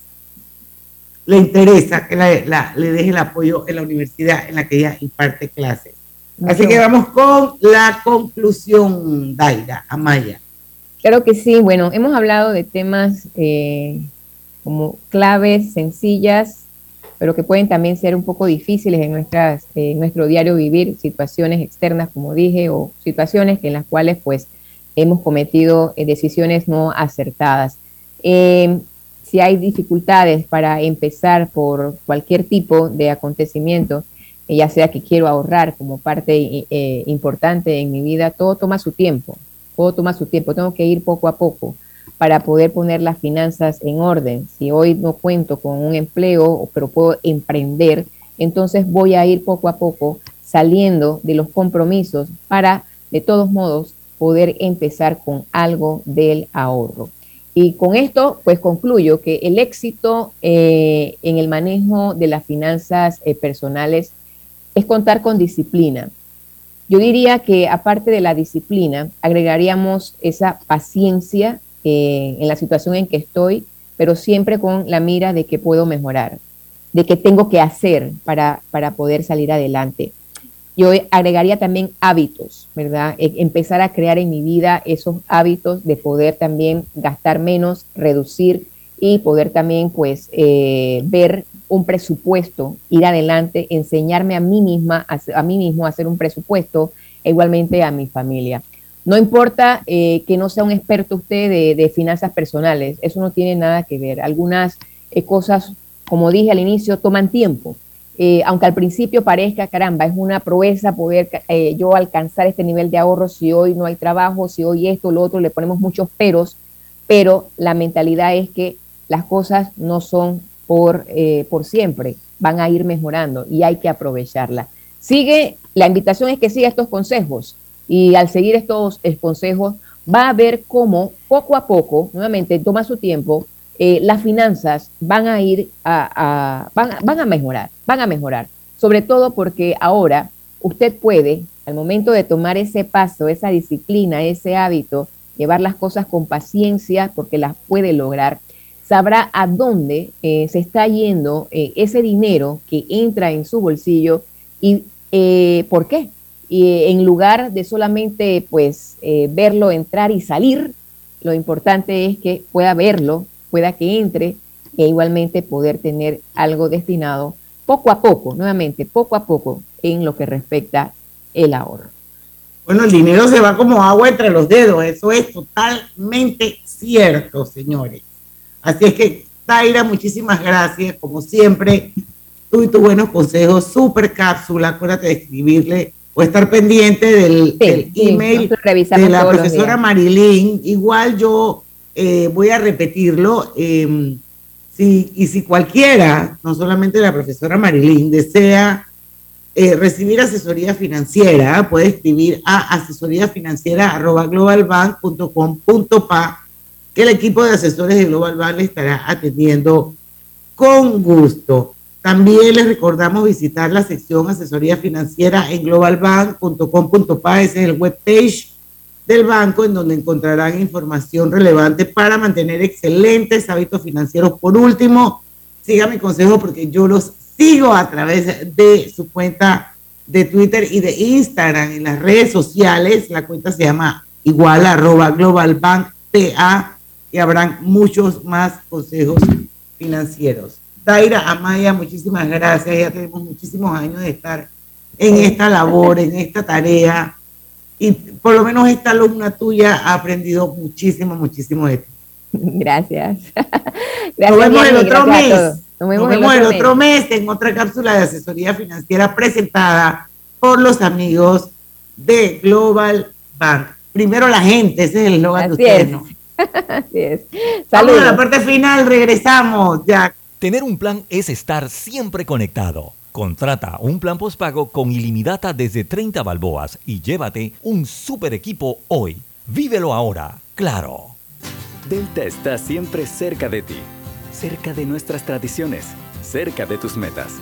le interesa que la- la- le deje el apoyo en la universidad en la que ella imparte clases. Así que vamos con la conclusión, Daira, Amaya. Claro que sí, bueno, hemos hablado de temas eh, como claves, sencillas, pero que pueden también ser un poco difíciles en, nuestras, nuestro diario vivir, situaciones externas, como dije, o situaciones en las cuales pues hemos cometido eh, decisiones no acertadas. Eh, si hay dificultades para empezar por cualquier tipo de acontecimiento, eh, ya sea que quiero ahorrar como parte eh, importante en mi vida, todo toma su tiempo, todo toma su tiempo, tengo que ir poco a poco para poder poner las finanzas en orden. Si hoy no cuento con un empleo, pero puedo emprender, entonces voy a ir poco a poco saliendo de los compromisos para, de todos modos, poder empezar con algo del ahorro. Y con esto, pues concluyo que el éxito eh, en el manejo de las finanzas eh, personales es contar con disciplina. Yo diría que aparte de la disciplina, agregaríamos esa paciencia en la situación en que estoy, pero siempre con la mira de que puedo mejorar, de que tengo que hacer para, para poder salir adelante. Yo agregaría también hábitos, ¿verdad? E- empezar a crear en mi vida esos hábitos de poder también gastar menos, reducir y poder también, pues, eh, ver un presupuesto, ir adelante, enseñarme a mí misma, a, a mí mismo a hacer un presupuesto, e igualmente a mi familia. No importa eh, que no sea un experto usted de, finanzas personales, eso no tiene nada que ver. Algunas eh, cosas, como dije al inicio, toman tiempo. Eh, aunque al principio parezca, caramba, es una proeza poder yo alcanzar este nivel de ahorro si hoy no hay trabajo, si hoy esto, lo otro, le ponemos muchos peros, pero la mentalidad es que las cosas no son por, eh, por siempre, van a ir mejorando y hay que aprovecharla. Sigue, la invitación es que siga estos consejos y al seguir estos eh, consejos va a ver cómo poco a poco, nuevamente toma su tiempo, eh, las finanzas van a ir a, a- van, van a mejorar, van a mejorar, sobre todo porque ahora usted puede al momento de tomar ese paso, esa disciplina, ese hábito, llevar las cosas con paciencia porque las puede lograr, sabrá a dónde eh, se está yendo ese dinero que entra en su bolsillo y eh, por qué. Y en lugar de solamente pues verlo entrar y salir, lo importante es que pueda verlo, pueda que entre e igualmente poder tener algo destinado poco a poco, nuevamente, poco a poco en lo que respecta el ahorro. Bueno, el dinero se va como agua entre los dedos, eso es totalmente cierto, señores. Así es que, Taira, muchísimas gracias, como siempre, tú y tus buenos consejos, super cápsula, acuérdate de escribirle o estar pendiente del, email de la profesora Marilyn. Igual yo eh, voy a repetirlo. Em, y si cualquiera, no solamente la profesora Marilyn, desea eh, recibir asesoría financiera, puede escribir a asesoríafinanciera.globalbank.com.pa que el equipo de asesores de Global Bank le estará atendiendo con gusto. También les recordamos visitar la sección asesoría financiera en globalbank.com.pa, ese es el webpage del banco en donde encontrarán información relevante para mantener excelentes hábitos financieros. Por último, siga mi consejo porque yo los sigo a través de su cuenta de Twitter y de Instagram en las redes sociales. La cuenta se llama igual arroba Global Bank TA y habrán muchos más consejos financieros. Daira Amaya, muchísimas gracias. Ya tenemos muchísimos años de estar en esta labor, en esta tarea. Y por lo menos esta alumna tuya ha aprendido muchísimo, muchísimo de ti. Gracias. Nos vemos el otro mes. Nos vemos, el, otro, mes. en otra cápsula de asesoría financiera presentada por los amigos de Global Bank. Primero la gente, ese es el eslogan de ustedes, ¿no? Así es. Saludos. a la parte final, regresamos ya. Tener un plan es estar siempre conectado. Contrata un plan postpago con ilimitada desde 30 balboas y llévate un super equipo hoy. Vívelo ahora, claro. Delta está siempre cerca de ti cerca de nuestras tradiciones, cerca de tus metas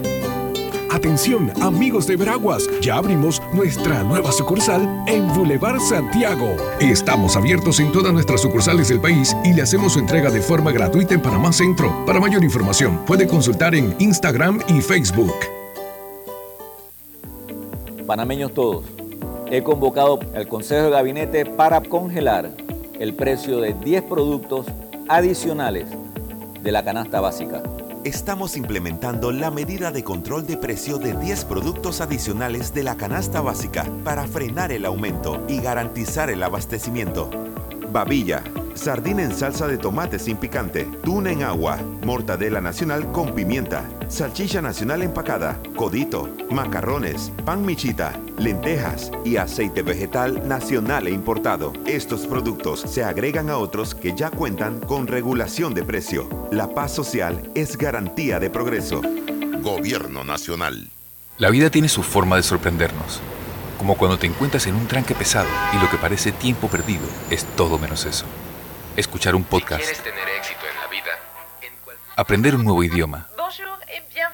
Atención, amigos de Veraguas, ya abrimos nuestra nueva sucursal en Boulevard Santiago. Estamos abiertos en todas nuestras sucursales del país y le hacemos su entrega de forma gratuita en Panamá Centro. Para mayor información, puede consultar en Instagram y Facebook. Panameños todos, he convocado al Consejo de Gabinete para congelar el precio de 10 productos adicionales de la canasta básica estamos implementando la medida de control de precio de 10 productos adicionales de la canasta básica para frenar el aumento y garantizar el abastecimiento. Babilla, sardina en salsa de tomate sin picante, tuna en agua, mortadela nacional con pimienta, salchicha nacional empacada, codito, macarrones, pan michita, lentejas y aceite vegetal nacional e importado. Estos productos se agregan a otros que ya cuentan con regulación de precio. La paz social es garantía de progreso. Gobierno Nacional. La vida tiene su forma de sorprendernos como cuando te encuentras en un tranque pesado y lo que parece tiempo perdido es todo menos eso. Escuchar un podcast. Aprender un nuevo idioma.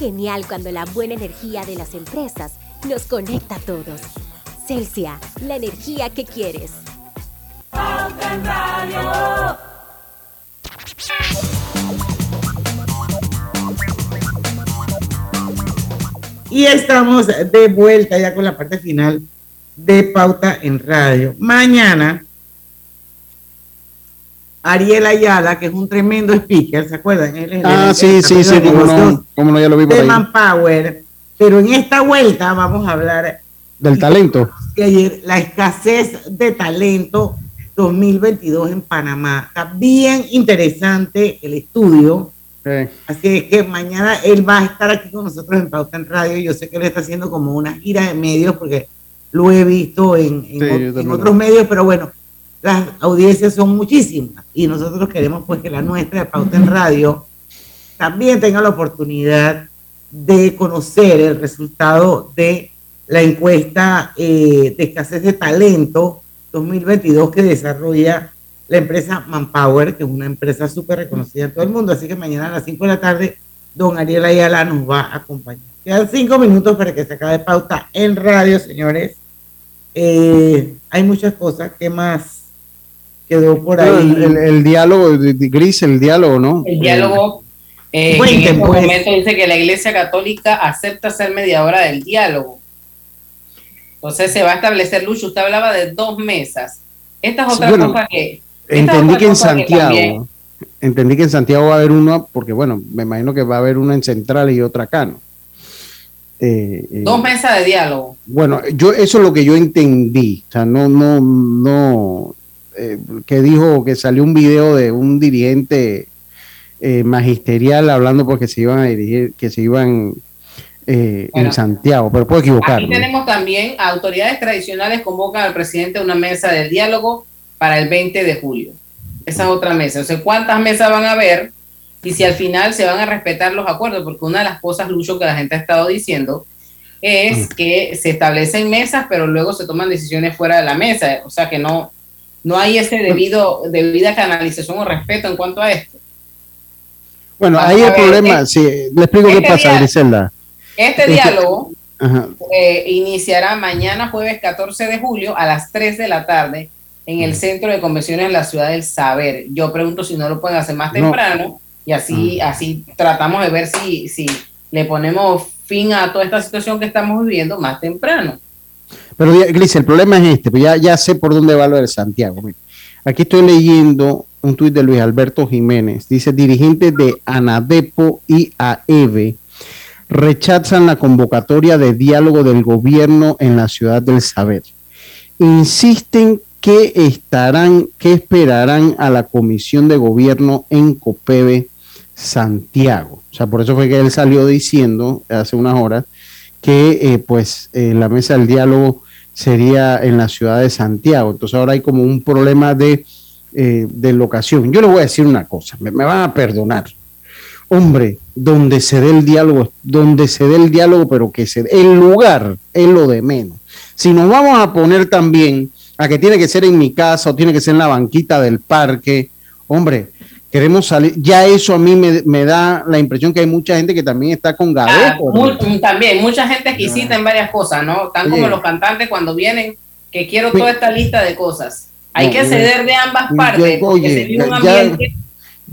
Genial cuando la buena energía de las empresas nos conecta a todos. Celsia, la energía que quieres. Y estamos de vuelta ya con la parte final de Pauta en Radio. Mañana, Ariel Ayala, que es un tremendo speaker, ¿se acuerdan? Él Ah, sí, sí, sí, cómo no, cómo no, ya lo vi por de ahí. Manpower. Pero en esta vuelta vamos a hablar Del talento. ayer, la escasez de talento 2022 en Panamá. Está bien interesante el estudio. Así es que mañana él va a estar aquí con nosotros en Pauta en Radio. Yo sé que él está haciendo como una gira de medios porque lo he visto en, en Sí, yo en otros medios, pero bueno, las audiencias son muchísimas y nosotros queremos pues que la nuestra de Pauta en Radio también tenga la oportunidad de conocer el resultado de la encuesta eh, de escasez de talento 2022 que desarrolla la empresa Manpower, que es una empresa súper reconocida en todo el mundo. Así que mañana a las 5 de la tarde, don Ariel Ayala nos va a acompañar. Quedan cinco minutos para que se acabe pauta en radio, señores. Eh, hay muchas cosas. ¿Qué más quedó por ahí? El, el- el diálogo, Gris, el diálogo, ¿no? El diálogo eh, en este pues. momento dice que la Iglesia Católica acepta ser mediadora del diálogo. Entonces se va a establecer, Lucho, usted hablaba de dos mesas. Esta es otra bueno, cosa que... Entendí que en Santiago, entendí que en Santiago va a haber una, porque bueno, me imagino que va a haber una en Central y otra acá, ¿no? Eh, eh, dos mesas de diálogo. Bueno, yo eso es lo que yo entendí, o sea, no, no, no, eh, que dijo que salió un video de un dirigente eh, magisterial hablando porque se iban a dirigir, que se iban eh, Bueno. en Santiago, pero puedo Aquí equivocarme. tenemos también autoridades tradicionales convocan al presidente a una mesa del diálogo para el 20 de julio. Esa es otra mesa. O sea, ¿cuántas mesas van a haber? Y si al final se van a respetar los acuerdos, porque una de las cosas, Lucho, que la gente ha estado diciendo es que se establecen mesas, pero luego se toman decisiones fuera de la mesa. O sea, que no, no hay ese debido, debida canalización o respeto en cuanto a esto. Bueno, Vamos ahí el ver, problema, sí, le explico qué este pasa, día- Griselda. Este Este- diálogo eh, iniciará mañana jueves 14 de julio a las 3 de la tarde en el Centro de Convenciones de la Ciudad del Saber. Yo pregunto si no lo pueden hacer más No. temprano y así, así tratamos de ver si, si le ponemos fin a toda esta situación que estamos viviendo más temprano. Pero Gris, el problema es este, pues ya, sé por dónde va lo de Santiago. Aquí estoy leyendo un tuit de Luis Alberto Jiménez. Dice, dirigentes de ANADEPO y AEVE rechazan la convocatoria de diálogo del gobierno en la ciudad del saber. Insisten que estarán, que esperarán a la comisión de gobierno en COPEBE Santiago. O sea, por eso fue que él salió diciendo hace unas horas que eh, pues eh, la mesa del diálogo sería en la ciudad de Santiago. Entonces ahora hay como un problema de, eh, de locación. Yo le voy a decir una cosa, me, me van a perdonar. Hombre, donde se dé el diálogo, donde se dé el diálogo, pero que se dé el lugar es lo de menos. Si nos vamos a poner también a que tiene que ser en mi casa o tiene que ser en la banquita del parque, hombre, queremos salir, ya eso a mí me, me da la impresión que hay mucha gente que también está con Ah, gaveto. mu- también, mucha gente exquisita en varias cosas, ¿no? Están como Oye. los cantantes cuando vienen, que quiero toda esta lista de cosas. Hay No, que ceder de ambas partes, oye, se un ya-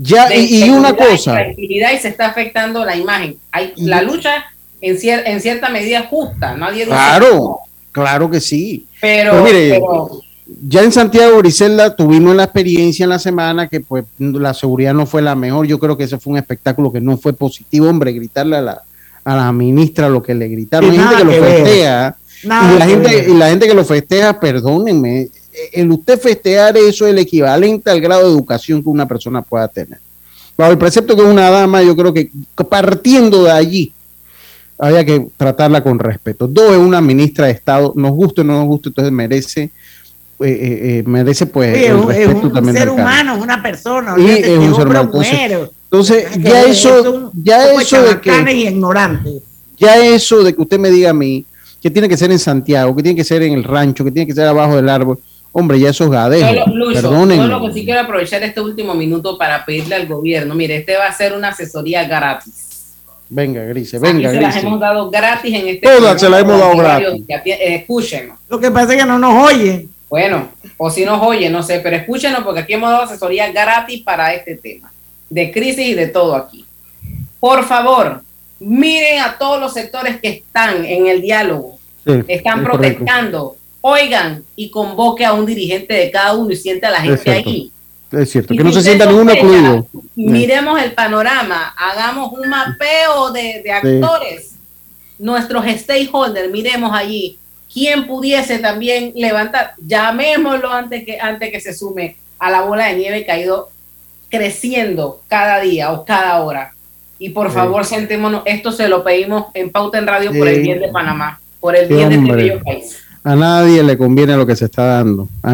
Ya, y, y una cosa, y se está afectando la imagen. Hay Y- la lucha en, cier- en cierta medida justa, nadie dice claro, claro que sí. Pero, Pero mire, pero- ya en Santiago, Griselda, tuvimos la experiencia en la semana que pues la seguridad no fue la mejor. Yo creo que ese fue un espectáculo que no fue positivo, hombre, gritarle a la, a la ministra lo que le gritaron. Hay gente que lo que festeja. Nada Y la, gente, ver. y la gente que lo festeja, perdónenme, el usted festejar eso es el equivalente al grado de educación que una persona pueda tener. Bajo el precepto que es una dama, yo creo que partiendo de allí, había que tratarla con respeto. Dos, es una ministra de Estado, nos guste o no nos guste, entonces merece, eh, eh, eh, merece pues el es un- es respeto un también ser humano, es una persona. Y olvídate es que un ser hombre o humano. Entonces, Que ya es eso, ya eso de que ya eso de que usted me diga a mí que tiene que ser en Santiago, que tiene que ser en el rancho, que tiene que ser abajo del árbol, hombre, ya eso es gadejo. Yo lo, Lucho, Perdónenme. yo lo que sí quiero aprovechar este último minuto para pedirle al gobierno, mire, este va a ser una asesoría gratis. Venga, Grise, venga, se las Grise. hemos dado gratis en este Todas se las hemos dado gratis. Eh, Escúchenos. Lo que pasa es que no nos oyen. Bueno, o si nos oyen, no sé, pero escúchenos porque aquí hemos dado asesoría gratis para este tema, de crisis y de todo aquí. Por favor, miren a todos los sectores que están en el diálogo, Sí, están es correcto. protestando, oigan y convoque a un dirigente de cada uno y siente a la gente ahí. Es cierto, Y que no se sienta ninguno excluido. Miremos el panorama, hagamos un mapeo de, de actores, nuestros stakeholders, miremos allí quién pudiese también levantar, llamémoslo antes que, antes que se sume a la bola de nieve que ha ido creciendo cada día o cada hora. Y por Sí. favor, sentémonos, esto se lo pedimos en Pauta en Radio por el Sí. bien de Panamá, por el Sí, bien de este país. A nadie le conviene lo que se está dando. A